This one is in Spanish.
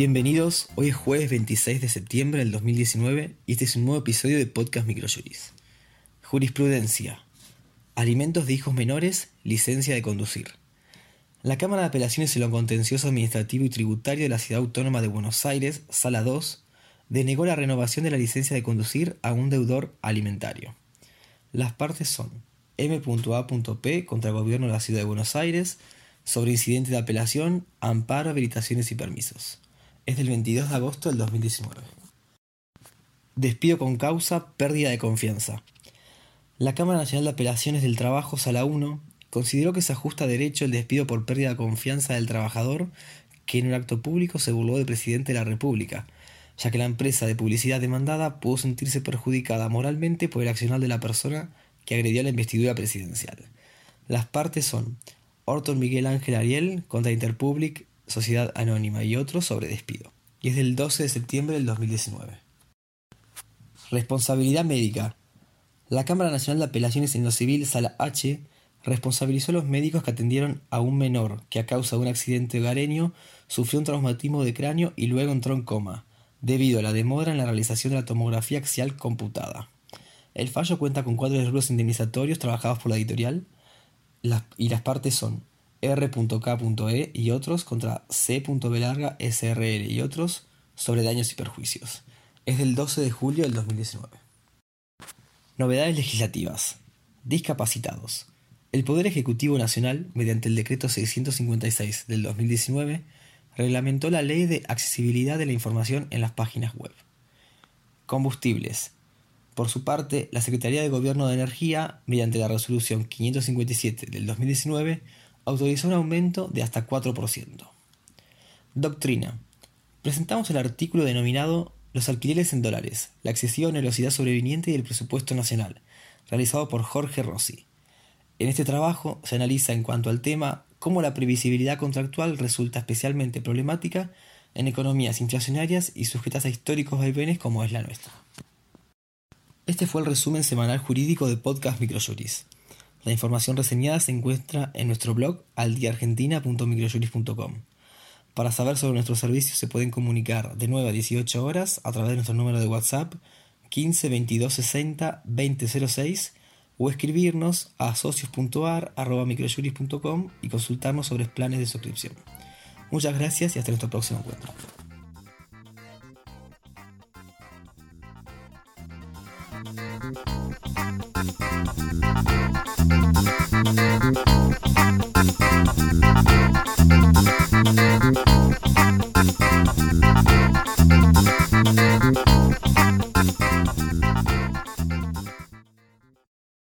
Bienvenidos, hoy es jueves 26 de septiembre del 2019 y este es un nuevo episodio de Podcast Microjuris. Jurisprudencia. Alimentos de hijos menores, licencia de conducir. La Cámara de Apelaciones en lo Contencioso Administrativo y Tributario de la Ciudad Autónoma de Buenos Aires, Sala 2, denegó la renovación de la licencia de conducir a un deudor alimentario. Las partes son M.A.P. contra el Gobierno de la Ciudad de Buenos Aires sobre incidente de apelación, amparo, habilitaciones y permisos es del 22 de agosto del 2019. Despido con causa pérdida de confianza. La Cámara Nacional de Apelaciones del Trabajo, Sala 1, consideró que se ajusta derecho el despido por pérdida de confianza del trabajador que en un acto público se burló del presidente de la República, ya que la empresa de publicidad demandada pudo sentirse perjudicada moralmente por el accionar de la persona que agredió la investidura presidencial. Las partes son Orton Miguel Ángel Ariel contra Interpublic Sociedad Anónima y otros sobre despido. Y es del 12 de septiembre del 2019. Responsabilidad médica. La Cámara Nacional de Apelaciones en lo Civil, Sala H, responsabilizó a los médicos que atendieron a un menor que a causa de un accidente hogareño sufrió un traumatismo de cráneo y luego entró en coma, debido a la demora en la realización de la tomografía axial computada. El fallo cuenta con cuatro rubros indemnizatorios trabajados por la editorial y las partes son R.K.E y otros contra C.B larga SRL y otros sobre daños y perjuicios. Es del 12 de julio del 2019. Novedades legislativas. Discapacitados. El Poder Ejecutivo Nacional, mediante el Decreto 656 del 2019, reglamentó la Ley de Accesibilidad de la Información en las páginas web. Combustibles. Por su parte, la Secretaría de Gobierno de Energía, mediante la Resolución 557 del 2019, autorizó un aumento de hasta 4%. Doctrina. Presentamos el artículo denominado Los alquileres en dólares, la excesiva onerosidad sobreviniente y el presupuesto nacional, realizado por Jorge Rossi. En este trabajo se analiza en cuanto al tema cómo la previsibilidad contractual resulta especialmente problemática en economías inflacionarias y sujetas a históricos vaivenes como es la nuestra. Este fue el resumen semanal jurídico de Podcast Microjuris. La información reseñada se encuentra en nuestro blog aldiargentina.microjuris.com. Para saber sobre nuestros servicios se pueden comunicar de 9 a 18 horas a través de nuestro número de WhatsApp 15 22 60 2006 o escribirnos a socios.ar.microjuris.com y consultarnos sobre planes de suscripción. Muchas gracias y hasta nuestro próximo encuentro.